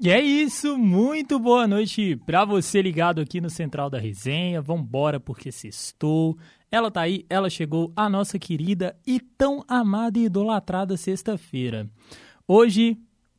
E é isso, muito boa noite para você ligado aqui no Central da Resenha. Vambora porque sextou. Ela tá aí, ela chegou, a nossa querida e tão amada e idolatrada sexta-feira. Hoje,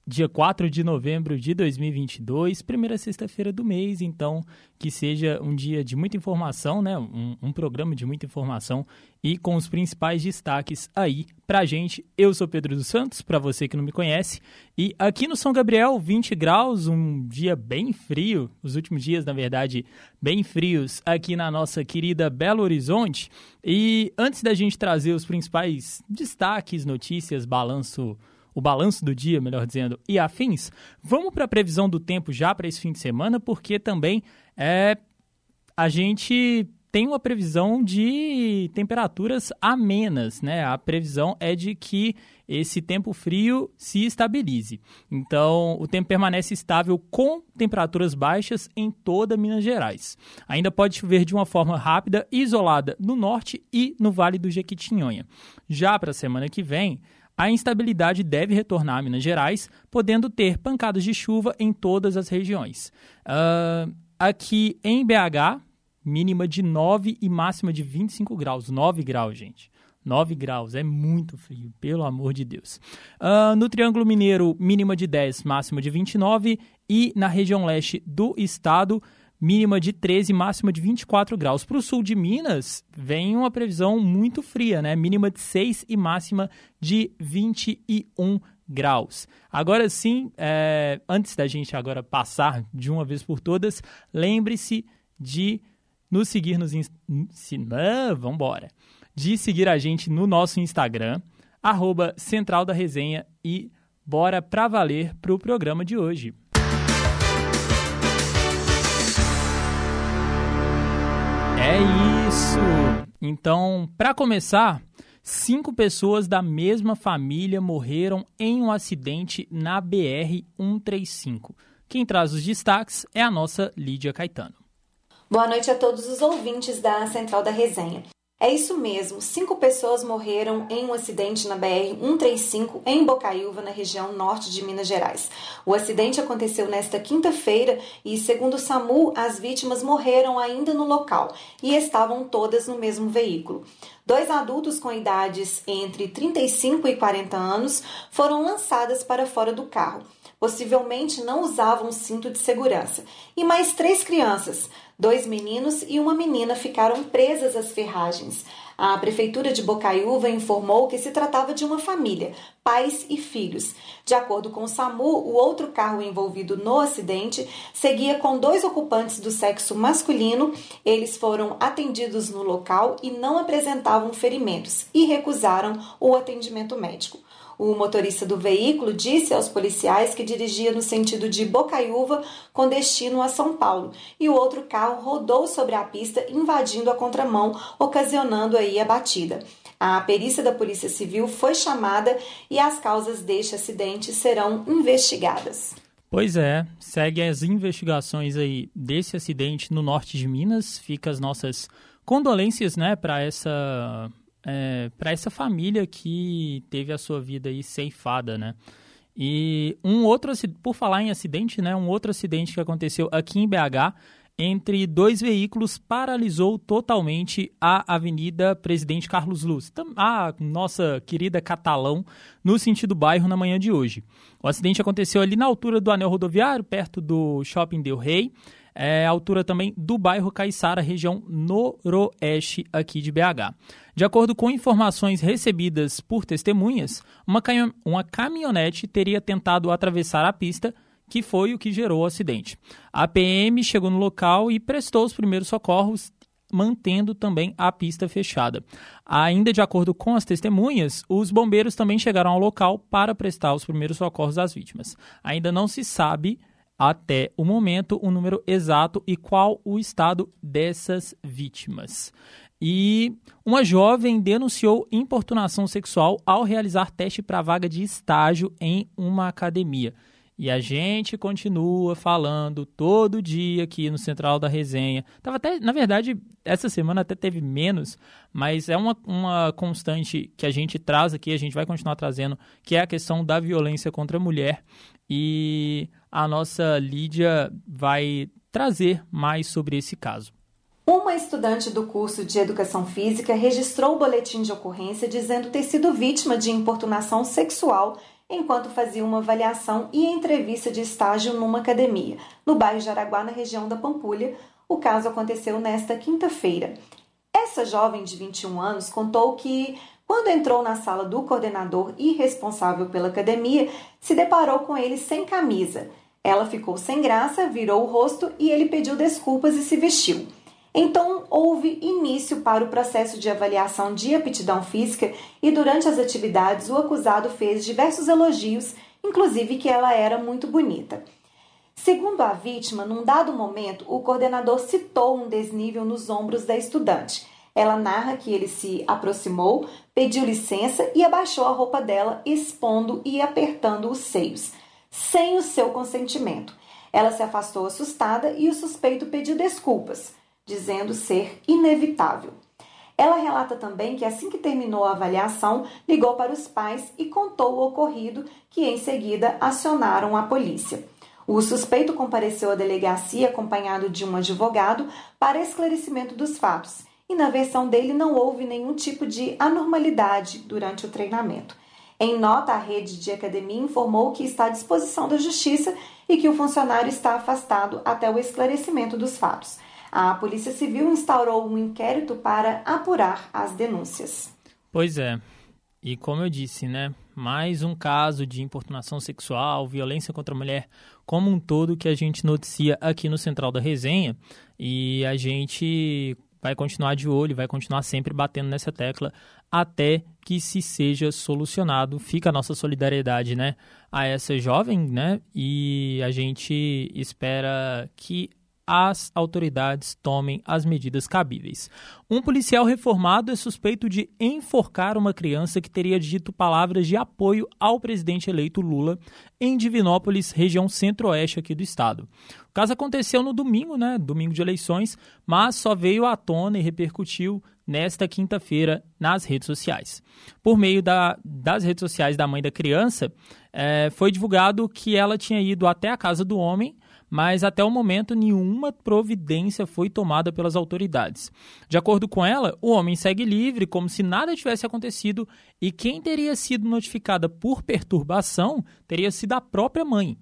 dia 4 de novembro de 2022, primeira sexta-feira do mês, então que seja um dia de muita informação, né? Um, um, programa de muita informação e com os principais destaques aí pra gente. Eu sou Pedro dos Santos, para você que não me conhece, e aqui no São Gabriel, 20 graus, um dia bem frio, os últimos dias, na verdade, bem frios aqui na nossa querida Belo Horizonte. E antes da gente trazer os principais destaques, notícias, balanço o balanço do dia, melhor dizendo, e afins, vamos para a previsão do tempo já para esse fim de semana, porque também é, a gente tem uma previsão de temperaturas amenas, né? A previsão é de que esse tempo frio se estabilize. Então, o tempo permanece estável com temperaturas baixas em toda Minas Gerais. Ainda pode chover de uma forma rápida e isolada no norte e no Vale do Jequitinhonha. Já para a semana que vem, a instabilidade deve retornar a Minas Gerais, podendo ter pancadas de chuva em todas as regiões. Uh, aqui em BH, mínima de 9 e máxima de 25 graus. 9 graus, gente. 9 graus, é muito frio, pelo amor de Deus. Uh, no Triângulo Mineiro, mínima de 10, máxima de 29. E na região leste do estado, mínima de 13, máxima de 24 graus. Para o sul de Minas, vem uma previsão muito fria, né? Mínima de 6 e máxima de 21 graus. Agora sim, é, antes da gente agora passar de uma vez por todas, lembre-se de nos seguir nos... Se, não, vambora. De seguir a gente no nosso Instagram, arroba Central da Resenha e bora pra valer pro programa de hoje. É isso! Então, para começar, cinco pessoas da mesma família morreram em um acidente na BR-135. Quem traz os destaques é a nossa Lídia Caetano. Boa noite a todos os ouvintes da Central da Resenha. É isso mesmo, cinco pessoas morreram em um acidente na BR-135 em Bocaiúva, na região norte de Minas Gerais. O acidente aconteceu nesta quinta-feira e, segundo o SAMU, as vítimas morreram ainda no local e estavam todas no mesmo veículo. Dois adultos com idades entre 35 e 40 anos foram lançadas para fora do carro. Possivelmente não usavam cinto de segurança. E mais três crianças, Dois meninos e uma menina ficaram presas às ferragens. A prefeitura de Bocaiúva informou que se tratava de uma família, pais e filhos. De acordo com o SAMU, o outro carro envolvido no acidente seguia com dois ocupantes do sexo masculino. Eles foram atendidos no local e não apresentavam ferimentos e recusaram o atendimento médico. O motorista do veículo disse aos policiais que dirigia no sentido de Bocaiúva com destino a São Paulo e o outro carro rodou sobre a pista invadindo a contramão, ocasionando aí a batida. A perícia da Polícia Civil foi chamada e as causas deste acidente serão investigadas. Pois é, segue as investigações aí desse acidente no norte de Minas. Fica as nossas condolências, né, para essa é, para essa família que teve a sua vida aí ceifada, né? E um outro, por falar em acidente, né? Um outro acidente que aconteceu aqui em BH entre dois veículos paralisou totalmente a Avenida Presidente Carlos Luz, a nossa querida Catalão, no sentido bairro na manhã de hoje. O acidente aconteceu ali na altura do anel rodoviário, perto do Shopping Del Rey é, altura também do bairro Caiçara, região noroeste aqui de BH. De acordo com informações recebidas por testemunhas, uma, uma caminhonete teria tentado atravessar a pista, que foi o que gerou o acidente. A PM chegou no local e prestou os primeiros socorros, mantendo também a pista fechada. Ainda de acordo com as testemunhas, os bombeiros também chegaram ao local para prestar os primeiros socorros às vítimas. Ainda não se sabe até o momento o número exato e qual o estado dessas vítimas. E uma jovem denunciou importunação sexual ao realizar teste para vaga de estágio em uma academia. E a gente continua falando todo dia aqui no Central da Resenha. Tava até, na verdade, essa semana até teve menos, mas é uma, uma constante que a gente traz aqui, a gente vai continuar trazendo, que é a questão da violência contra a mulher. E a nossa Lídia vai trazer mais sobre esse caso. Uma estudante do curso de Educação Física registrou o boletim de ocorrência dizendo ter sido vítima de importunação sexual enquanto fazia uma avaliação e entrevista de estágio numa academia, no bairro de Araguá, na região da Pampulha. O caso aconteceu nesta quinta-feira. Essa jovem de 21 anos contou que, quando entrou na sala do coordenador e responsável pela academia, se deparou com ele sem camisa. Ela ficou sem graça, virou o rosto e ele pediu desculpas e se vestiu. Então, houve início para o processo de avaliação de aptidão física e, durante as atividades, o acusado fez diversos elogios, inclusive que ela era muito bonita. Segundo a vítima, num dado momento, o coordenador citou um desnível nos ombros da estudante. Ela narra que ele se aproximou, pediu licença e abaixou a roupa dela, expondo e apertando os seios, sem o seu consentimento. Ela se afastou assustada e o suspeito pediu desculpas dizendo ser inevitável. Ela relata também que assim que terminou a avaliação, ligou para os pais e contou o ocorrido, que em seguida acionaram a polícia. O suspeito compareceu à delegacia acompanhado de um advogado para esclarecimento dos fatos, e na versão dele não houve nenhum tipo de anormalidade durante o treinamento. Em nota, a rede de academia informou que está à disposição da justiça e que o funcionário está afastado até o esclarecimento dos fatos. A Polícia Civil instaurou um inquérito para apurar as denúncias. Pois é. E como eu disse, né? Mais um caso de importunação sexual, violência contra a mulher como um todo que a gente noticia aqui no Central da Resenha. E a gente vai continuar de olho, vai continuar sempre batendo nessa tecla até que se seja solucionado. Fica a nossa solidariedade, né, a essa jovem, né? E a gente espera que as autoridades tomem as medidas cabíveis. Um policial reformado é suspeito de enforcar uma criança que teria dito palavras de apoio ao presidente eleito Lula em Divinópolis, região centro-oeste aqui do estado. O caso aconteceu no domingo, né, domingo de eleições, mas só veio à tona e repercutiu nesta quinta-feira nas redes sociais. Por meio da, das redes sociais da mãe da criança, é, foi divulgado que ela tinha ido até a casa do homem mas até o momento nenhuma providência foi tomada pelas autoridades. De acordo com ela, o homem segue livre, como se nada tivesse acontecido, e quem teria sido notificada por perturbação teria sido a própria mãe.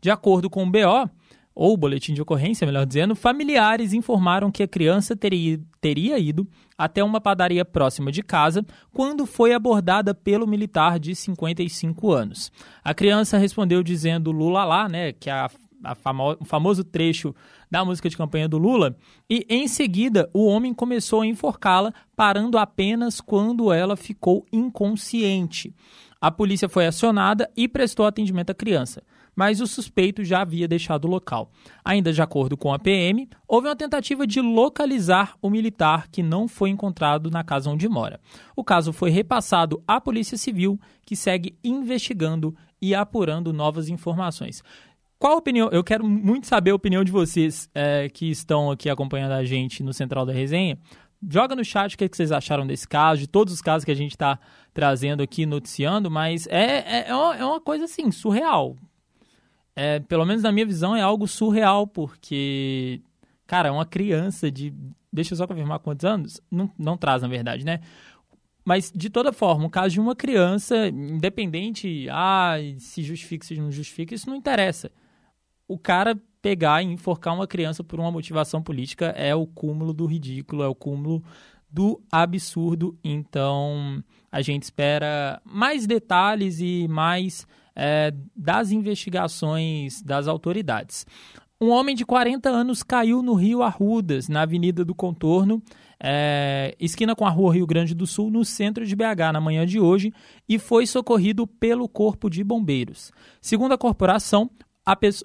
De acordo com o BO, ou boletim de ocorrência, melhor dizendo, familiares informaram que a criança teria, teria ido até uma padaria próxima de casa quando foi abordada pelo militar de 55 anos. A criança respondeu dizendo Lula lá, né, que a famo, o famoso trecho da música de campanha do Lula, e em seguida o homem começou a enforcá-la, parando apenas quando ela ficou inconsciente. A polícia foi acionada e prestou atendimento à criança, mas o suspeito já havia deixado o local. Ainda de acordo com a PM, houve uma tentativa de localizar o militar que não foi encontrado na casa onde mora. O caso foi repassado à Polícia Civil, que segue investigando e apurando novas informações. Qual a opinião? Eu quero muito saber a opinião de vocês é, que estão aqui acompanhando a gente no Central da Resenha. Joga no chat o que, é que vocês acharam desse caso, de todos os casos que a gente está trazendo aqui, noticiando, mas é, é, é, uma, é uma coisa assim, surreal. É, pelo menos na minha visão, é algo surreal, porque, cara, uma criança de. Deixa eu só confirmar quantos anos? Não, não traz, na verdade, né? Mas, de toda forma, o caso de uma criança, independente, ah, se justifica, se não justifica, isso não interessa o cara pegar e enforcar uma criança por uma motivação política é o cúmulo do ridículo, é o cúmulo do absurdo. Então, a gente espera mais detalhes e mais é, das investigações das autoridades. Um homem de 40 anos caiu no Rio Arrudas, na Avenida do Contorno, é, esquina com a Rua Rio Grande do Sul, no centro de BH, na manhã de hoje, e foi socorrido pelo Corpo de Bombeiros. Segundo a corporação,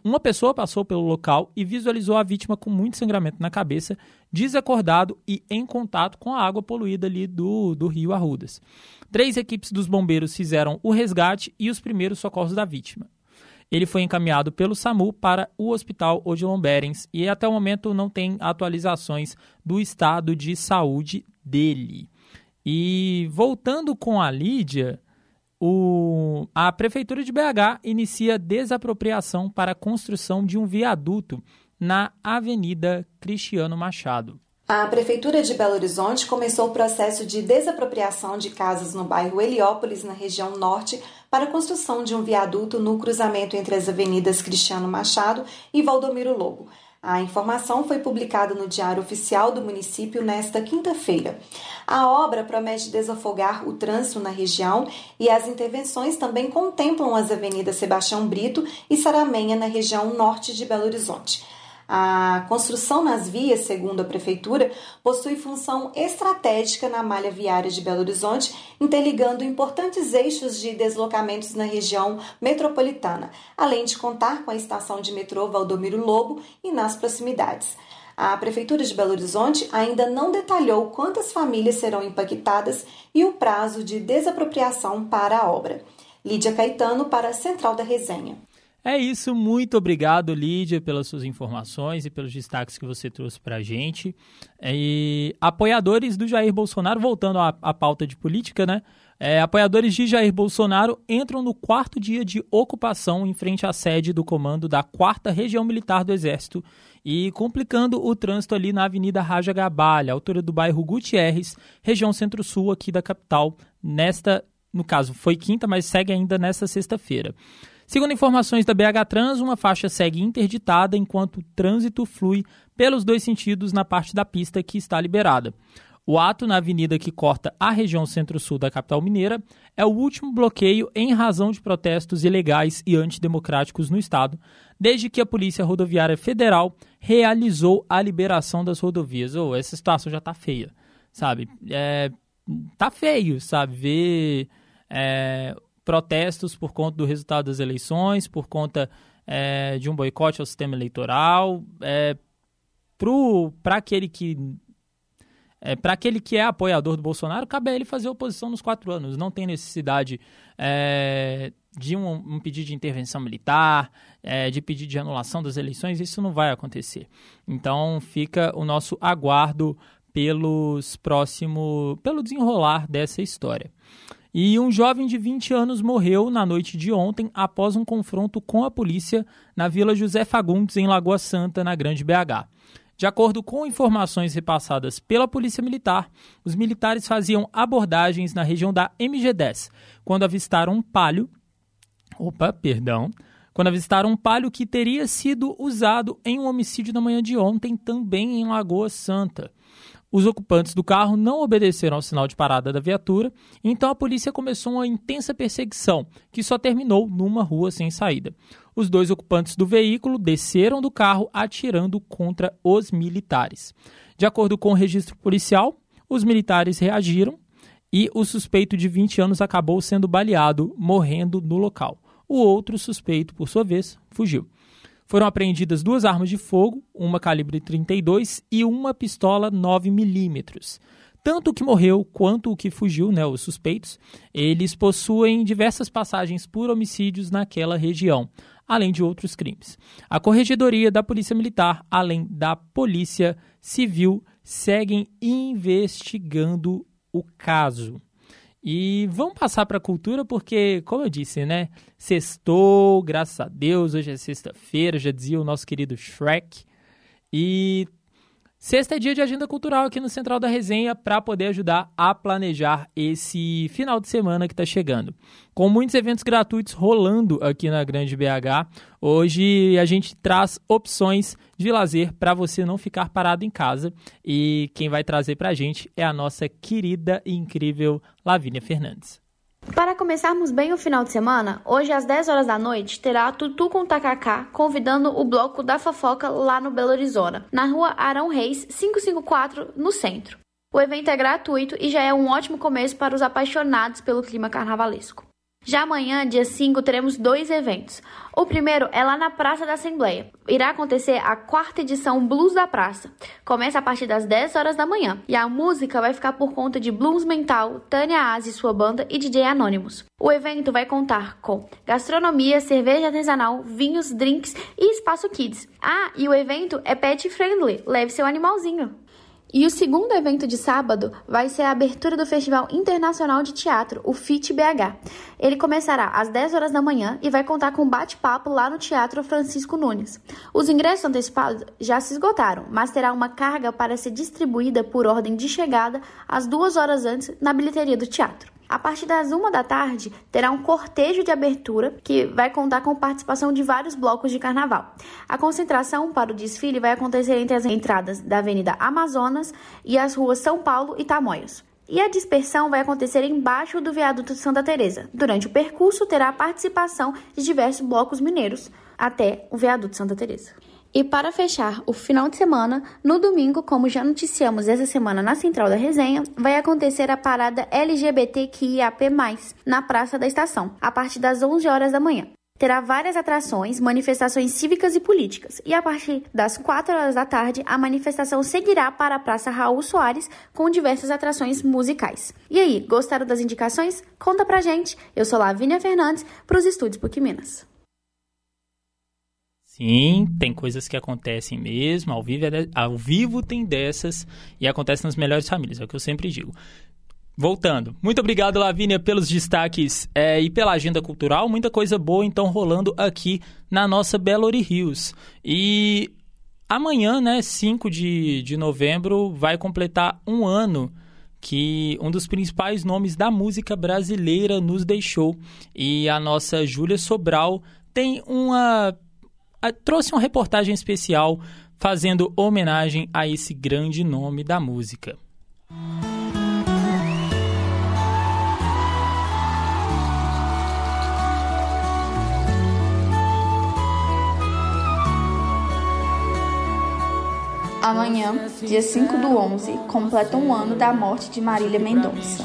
uma pessoa passou pelo local e visualizou a vítima com muito sangramento na cabeça, desacordado e em contato com a água poluída ali do, do rio Arrudas. Três equipes dos bombeiros fizeram o resgate e os primeiros socorros da vítima. Ele foi encaminhado pelo SAMU para o Hospital Odilon Berens e até o momento não tem atualizações do estado de saúde dele. E voltando com a Lídia, o, a Prefeitura de BH inicia desapropriação para a construção de um viaduto na Avenida Cristiano Machado. A Prefeitura de Belo Horizonte começou o processo de desapropriação de casas no bairro Heliópolis, na região norte, para a construção de um viaduto no cruzamento entre as avenidas Cristiano Machado e Valdomiro Lobo. A informação foi publicada no Diário Oficial do município nesta quinta-feira. A obra promete desafogar o trânsito na região e as intervenções também contemplam as avenidas Sebastião Brito e Saramenha na região norte de Belo Horizonte. A construção nas vias, segundo a Prefeitura, possui função estratégica na malha viária de Belo Horizonte, interligando importantes eixos de deslocamentos na região metropolitana, além de contar com a estação de metrô Valdomiro Lobo e nas proximidades. A Prefeitura de Belo Horizonte ainda não detalhou quantas famílias serão impactadas e o prazo de desapropriação para a obra. Lídia Caetano para a Central da Resenha. É isso, muito obrigado, Lídia, pelas suas informações e pelos destaques que você trouxe para a gente. E apoiadores do Jair Bolsonaro, voltando à, à pauta de política, né? É, apoiadores de Jair Bolsonaro entram no quarto dia de ocupação em frente à sede do comando da 4 Região Militar do Exército e complicando o trânsito ali na Avenida Raja Gabalha, altura do bairro Gutierrez, região centro-sul aqui da capital, nesta, no caso, foi quinta, mas segue ainda nesta sexta-feira. Segundo informações da BH Trans, uma faixa segue interditada enquanto o trânsito flui pelos dois sentidos na parte da pista que está liberada. O ato na avenida que corta a região centro-sul da capital mineira é o último bloqueio em razão de protestos ilegais e antidemocráticos no estado, desde que a Polícia Rodoviária Federal realizou a liberação das rodovias. Oh, essa situação já tá feia, sabe? É, tá feio, sabe? Ver é, protestos por conta do resultado das eleições, por conta é, de um boicote ao sistema eleitoral. É, para aquele que é, para aquele que é apoiador do Bolsonaro, cabe a ele fazer oposição nos quatro anos. Não tem necessidade é, de um, um, pedido de intervenção militar, é, de pedido de anulação das eleições. Isso não vai acontecer. Então fica o nosso aguardo pelos próximo, pelo desenrolar dessa história. E um jovem de 20 anos morreu na noite de ontem após um confronto com a polícia na Vila José Fagundes, em Lagoa Santa, na Grande BH. De acordo com informações repassadas pela Polícia Militar, os militares faziam abordagens na região da MG10 quando avistaram um palio. Opa, perdão. Quando avistaram um palio que teria sido usado em um homicídio na manhã de ontem, também em Lagoa Santa. Os ocupantes do carro não obedeceram ao sinal de parada da viatura, então a polícia começou uma intensa perseguição, que só terminou numa rua sem saída. Os dois ocupantes do veículo desceram do carro atirando contra os militares. De acordo com o registro policial, os militares reagiram e o suspeito de 20 anos acabou sendo baleado, morrendo no local. O outro suspeito, por sua vez, fugiu. Foram apreendidas duas armas de fogo, uma calibre 32 e uma pistola 9mm. Tanto o que morreu quanto o que fugiu, né, os suspeitos, eles possuem diversas passagens por homicídios naquela região, além de outros crimes. A Corregedoria da Polícia Militar, além da Polícia Civil, seguem investigando o caso. E vamos passar para a cultura porque, como eu disse, né? Sextou, graças a Deus, hoje é sexta-feira, já dizia o nosso querido Shrek. E Sexta é dia de agenda cultural aqui no Central da Resenha para poder ajudar a planejar esse final de semana que está chegando. Com muitos eventos gratuitos rolando aqui na Grande BH, hoje a gente traz opções de lazer para você não ficar parado em casa. E quem vai trazer para a gente é a nossa querida e incrível Lavínia Fernandes. Para começarmos bem o final de semana, hoje às 10 horas da noite terá Tutu com Takaká convidando o bloco da fofoca lá no Belo Horizonte, na rua Arão Reis 554, no centro. O evento é gratuito e já é um ótimo começo para os apaixonados pelo clima carnavalesco. Já amanhã, dia 5, teremos dois eventos. O primeiro é lá na Praça da Assembleia. Irá acontecer a quarta edição Blues da Praça. Começa a partir das 10 horas da manhã. E a música vai ficar por conta de Blues Mental, Tânia Aze e sua banda e DJ Anônimos. O evento vai contar com gastronomia, cerveja artesanal, vinhos, drinks e espaço kids. Ah, e o evento é pet friendly. Leve seu animalzinho. E o segundo evento de sábado vai ser a abertura do Festival Internacional de Teatro, o FIT BH. Ele começará às 10 horas da manhã e vai contar com bate-papo lá no Teatro Francisco Nunes. Os ingressos antecipados já se esgotaram, mas terá uma carga para ser distribuída por ordem de chegada às duas horas antes na bilheteria do teatro. A partir das uma da tarde, terá um cortejo de abertura que vai contar com participação de vários blocos de carnaval. A concentração para o desfile vai acontecer entre as entradas da Avenida Amazonas e as ruas São Paulo e Tamoios. E a dispersão vai acontecer embaixo do viaduto de Santa Teresa. Durante o percurso, terá a participação de diversos blocos mineiros até o viaduto de Santa Teresa. E para fechar o final de semana, no domingo, como já noticiamos essa semana na Central da Resenha, vai acontecer a parada LGBTQIAP+, na Praça da Estação, a partir das 11 horas da manhã. Terá várias atrações, manifestações cívicas e políticas. E a partir das 4 horas da tarde, a manifestação seguirá para a Praça Raul Soares com diversas atrações musicais. E aí, gostaram das indicações? Conta pra gente. Eu sou Lavínia Fernandes para os Estúdios PUC Minas. Sim, tem coisas que acontecem mesmo, ao vivo, é ao vivo tem dessas e acontece nas melhores famílias, é o que eu sempre digo. Voltando, muito obrigado, Lavínia, pelos destaques é, e pela agenda cultural. Muita coisa boa, então, rolando aqui na nossa Belo Rios. E amanhã, né, 5 de, de novembro, vai completar um ano que um dos principais nomes da música brasileira nos deixou. E a nossa Júlia Sobral tem uma trouxe uma reportagem especial fazendo homenagem a esse grande nome da música. Amanhã, dia 5 do 11, completa um ano da morte de Marília Mendonça.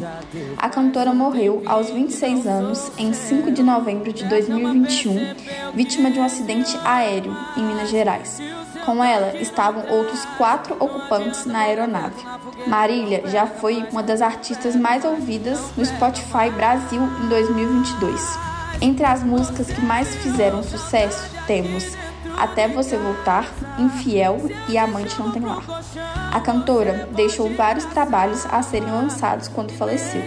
A cantora morreu aos 26 anos em 5 de novembro de 2021, vítima de um acidente aéreo em Minas Gerais. Com ela estavam outros quatro ocupantes na aeronave. Marília já foi uma das artistas mais ouvidas no Spotify Brasil em 2022. Entre as músicas que mais fizeram sucesso, temos até Você Voltar, Infiel e Amante Não Tem Lar. A cantora deixou vários trabalhos a serem lançados quando faleceu.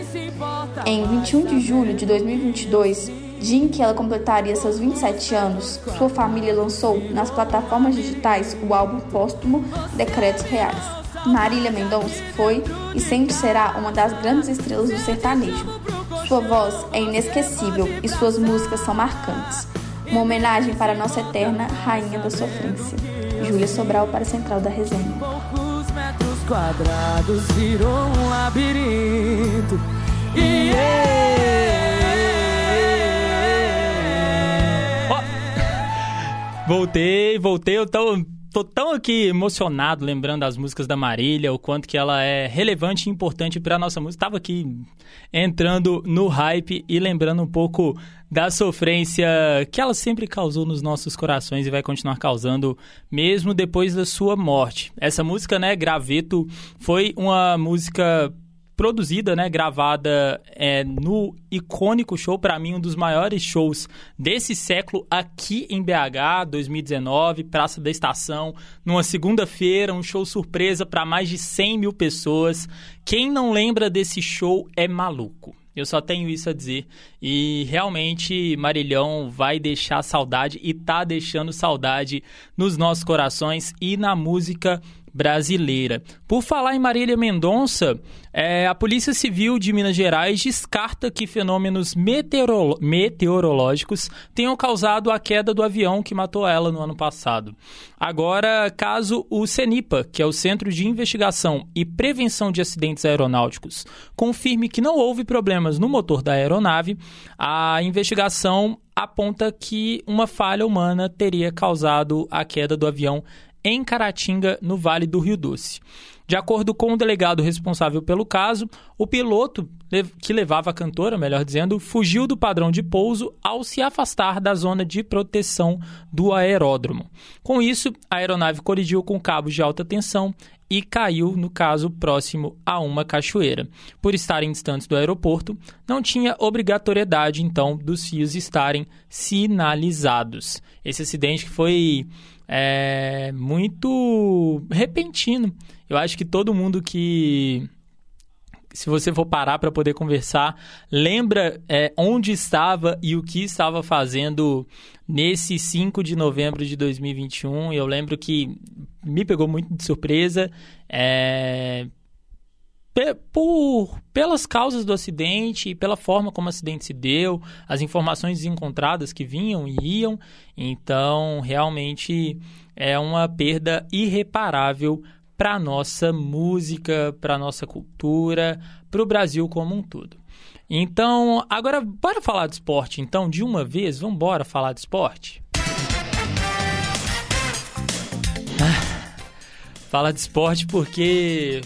Em 21 de julho de 2022, dia em que ela completaria seus 27 anos, sua família lançou nas plataformas digitais o álbum póstumo Decretos Reais. Marília Mendonça foi e sempre será uma das grandes estrelas do sertanejo. Sua voz é inesquecível e suas músicas são marcantes. Uma homenagem para a nossa eterna rainha da sofrência. Júlia Sobral para a Central da Resenha. Poucos metros quadrados virou um labirinto. Oh. Voltei, voltei, eu tô tô tão aqui emocionado lembrando das músicas da Marília, o quanto que ela é relevante e importante para nossa música. Tava aqui entrando no hype e lembrando um pouco da sofrência que ela sempre causou nos nossos corações e vai continuar causando mesmo depois da sua morte. Essa música, né, Graveto, foi uma música produzida, né, gravada é, no icônico show, para mim um dos maiores shows desse século aqui em BH, 2019, Praça da Estação, numa segunda-feira, um show surpresa para mais de 100 mil pessoas. Quem não lembra desse show é maluco. Eu só tenho isso a dizer. E realmente Marilhão vai deixar saudade e tá deixando saudade nos nossos corações e na música brasileira. Por falar em Marília Mendonça, é, a Polícia Civil de Minas Gerais descarta que fenômenos meteorológicos tenham causado a queda do avião que matou ela no ano passado. Agora, caso o CENIPA, que é o Centro de Investigação e Prevenção de Acidentes Aeronáuticos, confirme que não houve problemas no motor da aeronave, a investigação aponta que uma falha humana teria causado a queda do avião em Caratinga, no Vale do Rio Doce. De acordo com o delegado responsável pelo caso, o piloto que levava a cantora, melhor dizendo, fugiu do padrão de pouso ao se afastar da zona de proteção do aeródromo. Com isso, a aeronave colidiu com cabos de alta tensão e caiu, no caso, próximo a uma cachoeira. Por estarem distantes do aeroporto, não tinha obrigatoriedade, então, dos fios estarem sinalizados. Esse acidente foi é, muito repentino. Eu acho que todo mundo que se você for parar para poder conversar, lembra é, onde estava e o que estava fazendo nesse 5 de novembro de 2021. Eu lembro que me pegou muito de surpresa. É, por, pelas causas do acidente e pela forma como o acidente se deu, as informações encontradas que vinham e iam. Então, realmente é uma perda irreparável para a nossa música, para a nossa cultura, para o Brasil como um todo. Então, agora, bora falar de esporte, então, de uma vez? Vamos embora falar de esporte? Ah, falar de esporte porque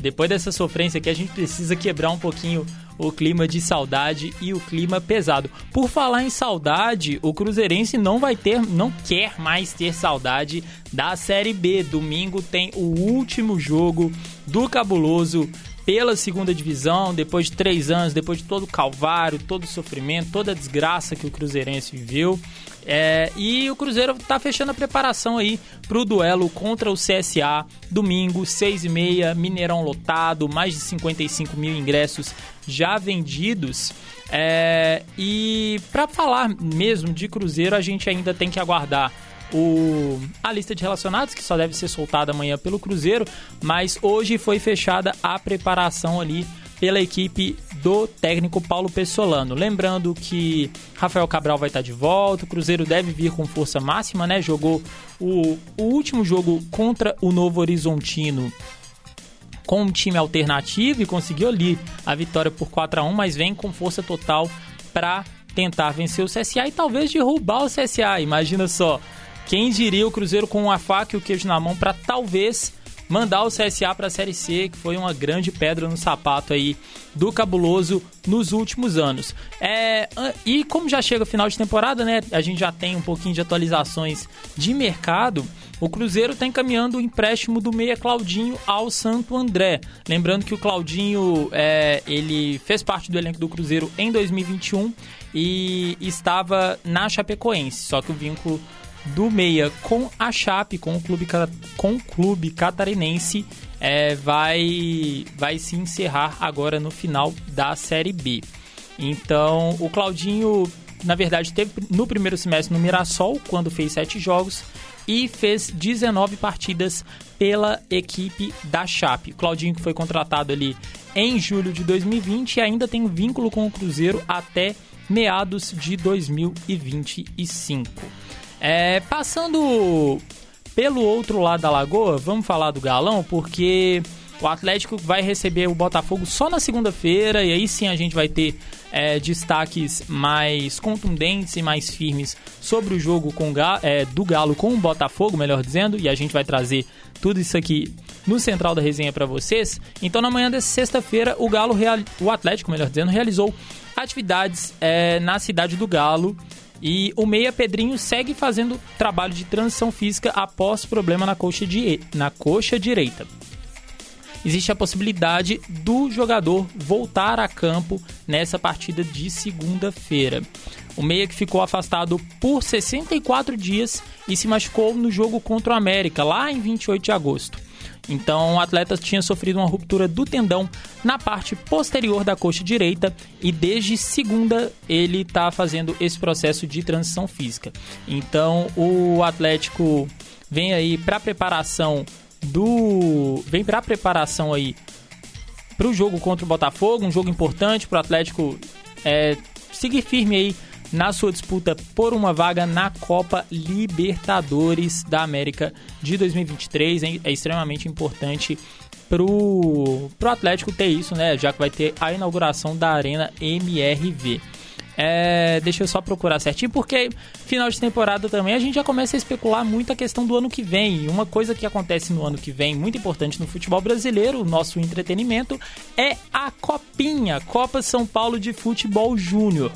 depois dessa sofrência aqui, a gente precisa quebrar um pouquinho o clima de saudade e o clima pesado. Por falar em saudade, o Cruzeirense não vai ter, não quer mais ter saudade da Série B. Domingo tem o último jogo do Cabuloso pela segunda divisão, depois de três anos, depois de todo o calvário, todo o sofrimento, toda a desgraça que o Cruzeirense viveu. É, e o Cruzeiro está fechando a preparação aí para o duelo contra o CSA, domingo, 6 e meia, Mineirão lotado, mais de 55 mil ingressos já vendidos. É, e para falar mesmo de Cruzeiro, a gente ainda tem que aguardar o, a lista de relacionados, que só deve ser soltada amanhã pelo Cruzeiro, mas hoje foi fechada a preparação ali pela equipe do técnico Paulo Pessolano. Lembrando que Rafael Cabral vai estar de volta, o Cruzeiro deve vir com força máxima, né? Jogou o, o último jogo contra o Novo Horizontino com um time alternativo e conseguiu ali a vitória por 4 a 1 mas vem com força total para tentar vencer o CSA e talvez derrubar o CSA. Imagina só, quem diria o Cruzeiro com a faca e o queijo na mão para talvez mandar o CSA para a Série C, que foi uma grande pedra no sapato aí do Cabuloso nos últimos anos. É, e como já chega o final de temporada, né, a gente já tem um pouquinho de atualizações de mercado. O Cruzeiro está encaminhando o empréstimo do meia Claudinho ao Santo André. Lembrando que o Claudinho é, ele fez parte do elenco do Cruzeiro em 2021 e estava na Chapecoense, só que o vínculo do meia com a Chape, com o clube, com o clube catarinense, é, vai, vai se encerrar agora no final da Série B. Então, o Claudinho, na verdade, teve no primeiro semestre no Mirassol, quando fez sete jogos, e fez 19 partidas pela equipe da Chape. O Claudinho que foi contratado ali em julho de 2020 e ainda tem vínculo com o Cruzeiro até meados de 2025. É, passando pelo outro lado da lagoa, vamos falar do Galão, porque o Atlético vai receber o Botafogo só na segunda-feira e aí sim a gente vai ter é, destaques mais contundentes e mais firmes sobre o jogo com, é, do Galo com o Botafogo, melhor dizendo, e a gente vai trazer tudo isso aqui no central da resenha para vocês. Então, na manhã dessa sexta-feira, o Galo, o Atlético, melhor dizendo, realizou atividades é, na cidade do Galo e o Meia Pedrinho segue fazendo trabalho de transição física após problema na coxa, di na coxa direita. Existe a possibilidade do jogador voltar a campo nessa partida de segunda-feira. O Meia que ficou afastado por 64 dias e se machucou no jogo contra o América, lá em 28 de agosto. Então, o atleta tinha sofrido uma ruptura do tendão na parte posterior da coxa direita e desde segunda ele está fazendo esse processo de transição física. Então, o Atlético vem aí para preparação do vem para preparação aí para o jogo contra o Botafogo, um jogo importante para o Atlético é, seguir firme aí na sua disputa por uma vaga na Copa Libertadores da América de 2023. É extremamente importante pro, pro Atlético ter isso, né? Já que vai ter a inauguração da Arena MRV. É, deixa eu só procurar certinho, porque final de temporada também a gente já começa a especular muito a questão do ano que vem. E uma coisa que acontece no ano que vem, muito importante no futebol brasileiro, o nosso entretenimento, é a Copinha, Copa São Paulo de Futebol Júnior.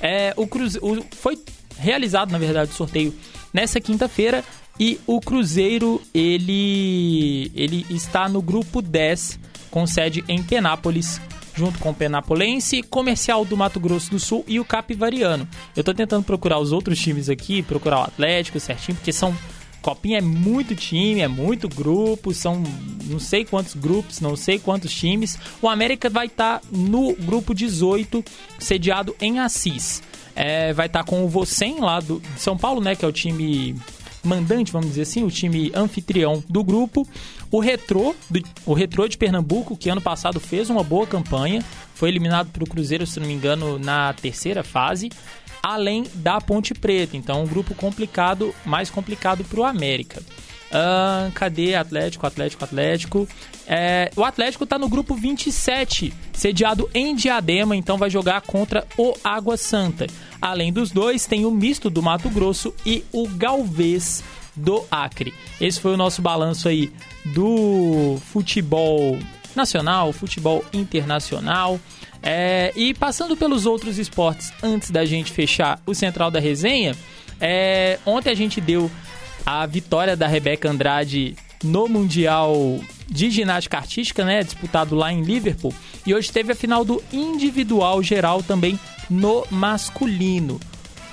É, o Cruze... O... Foi realizado, na verdade, o sorteio nessa quinta-feira e o Cruzeiro ele, ele está no grupo 10, com sede em Penápolis, junto com o Penapolense, Comercial do Mato Grosso do Sul e o Capivariano. Eu tô tentando procurar os outros times aqui, procurar o Atlético certinho, porque são Copinha é muito time, é muito grupo, são não sei quantos grupos, não sei quantos times. O América vai estar tá no grupo 18, sediado em Assis. É, vai estar tá com o Vocem lá do, São Paulo, né, que é o time mandante, vamos dizer assim, o time anfitrião do grupo. O Retrô, o Retrô de Pernambuco, que ano passado fez uma boa campanha, foi eliminado para o Cruzeiro, se não me engano, na terceira fase além da Ponte Preta. Então, um grupo complicado, mais complicado para o América. Uh, cadê Atlético, Atlético, Atlético? É, o Atlético está no grupo 27, sediado em Diadema, então vai jogar contra o Água Santa. Além dos dois, tem o misto do Mato Grosso e o Galvez do Acre. Esse foi o nosso balanço aí do futebol nacional, futebol internacional. É, e passando pelos outros esportes, antes da gente fechar o central da resenha, é, ontem a gente deu a vitória da Rebeca Andrade no Mundial de Ginástica Artística, né, disputado lá em Liverpool, e hoje teve a final do individual geral também no masculino.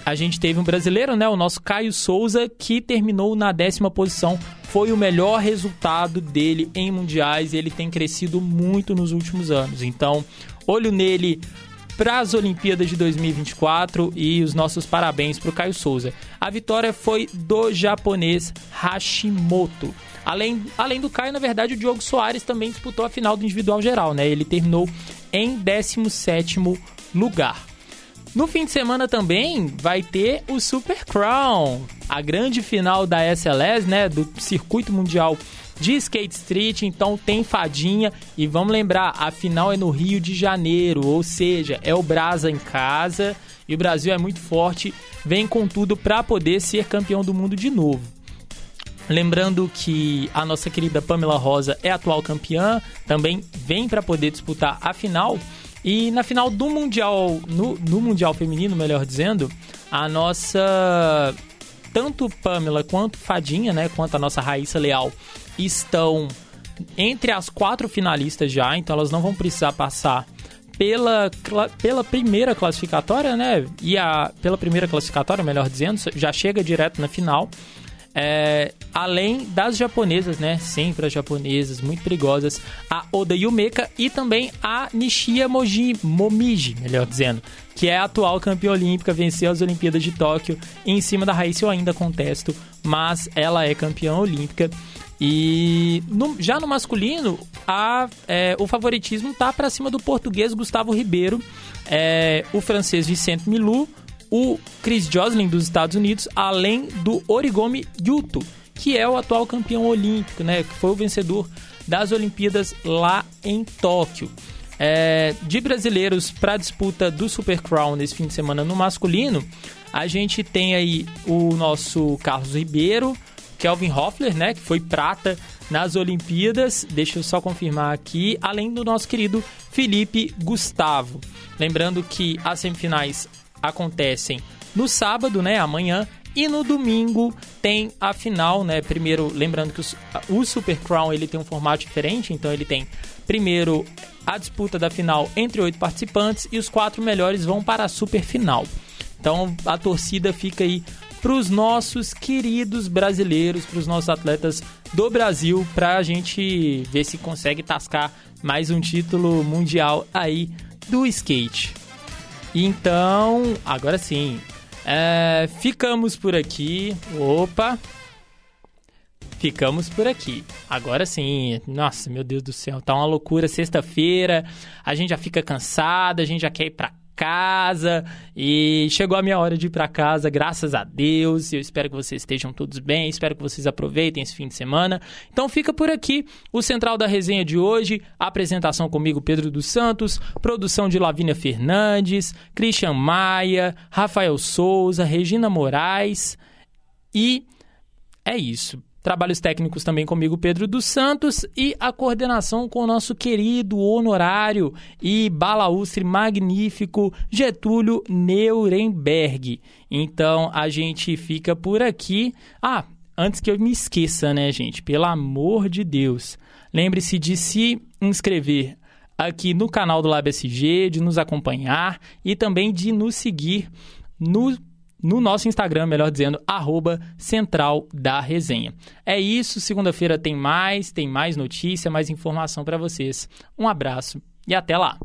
A gente teve um brasileiro, né, o nosso Caio Souza, que terminou na décima posição. Foi o melhor resultado dele em mundiais e ele tem crescido muito nos últimos anos. Então, olho nele para as Olimpíadas de 2024 e os nossos parabéns para o Caio Souza. A vitória foi do japonês Hashimoto. Além, além do Caio, na verdade, o Diogo Soares também disputou a final do individual geral, né? Ele terminou em 17º lugar. No fim de semana também vai ter o Super Crown, a grande final da SLS, né, do circuito mundial de Skate Street, então tem fadinha e vamos lembrar, a final é no Rio de Janeiro, ou seja, é o Brasa em casa e o Brasil é muito forte, vem com tudo para poder ser campeão do mundo de novo. Lembrando que a nossa querida Pamela Rosa é atual campeã, também vem para poder disputar a final. E na final do Mundial, no, no Mundial Feminino, melhor dizendo, a nossa tanto Pamela quanto Fadinha, né, quanto a nossa Raíssa Leal, estão entre as quatro finalistas já, então elas não vão precisar passar pela, pela primeira classificatória, né? E a, pela primeira classificatória, melhor dizendo, já chega direto na final. É, além das japonesas, né? Sempre as japonesas, muito perigosas. A Oda Yumeka e também a Nishia Moji, Momiji, melhor dizendo, que é a atual campeã olímpica, venceu as Olimpíadas de Tóquio. Em cima da Raíssa eu ainda contesto, mas ela é campeã olímpica. E no, já no masculino, a, é, o favoritismo tá para cima do português Gustavo Ribeiro, é, o francês Vicente Milou, o Chris Joslin dos Estados Unidos, além do Origami Yuto, que é o atual campeão olímpico, né, que foi o vencedor das Olimpíadas lá em Tóquio. É, de brasileiros para a disputa do Super Crown nesse fim de semana no masculino, a gente tem aí o nosso Carlos Ribeiro, Kelvin Hoffler, né, que foi prata nas Olimpíadas. Deixa eu só confirmar aqui, além do nosso querido Felipe Gustavo. Lembrando que as semifinais acontecem no sábado, né, amanhã, e no domingo tem a final, né? Primeiro, lembrando que o, Super Crown ele tem um formato diferente, então ele tem primeiro a disputa da final entre oito participantes e os quatro melhores vão para a super final. Então a torcida fica aí para os nossos queridos brasileiros, para os nossos atletas do Brasil, para a gente ver se consegue tascar mais um título mundial aí do skate. Então, agora sim, é, ficamos por aqui. Opa! Ficamos por aqui. Agora sim. Nossa, meu Deus do céu, tá uma loucura. Sexta-feira, a gente já fica cansado, a gente já quer ir pra casa e chegou a minha hora de ir para casa, graças a Deus. Eu espero que vocês estejam todos bem, espero que vocês aproveitem esse fim de semana. Então fica por aqui o central da resenha de hoje, apresentação comigo Pedro dos Santos, produção de Lavínia Fernandes, Christian Maia, Rafael Souza, Regina Moraes e é isso. Trabalhos técnicos também comigo, Pedro dos Santos, e a coordenação com o nosso querido honorário e balaustre magnífico Getúlio Nuremberg. Então a gente fica por aqui. Ah, antes que eu me esqueça, né, gente? Pelo amor de Deus. Lembre-se de se inscrever aqui no canal do LabSG, de nos acompanhar e também de nos seguir no no nosso Instagram, melhor dizendo, arroba Central da Resenha. É isso, segunda-feira tem mais, tem mais notícia, mais informação para vocês. Um abraço e até lá!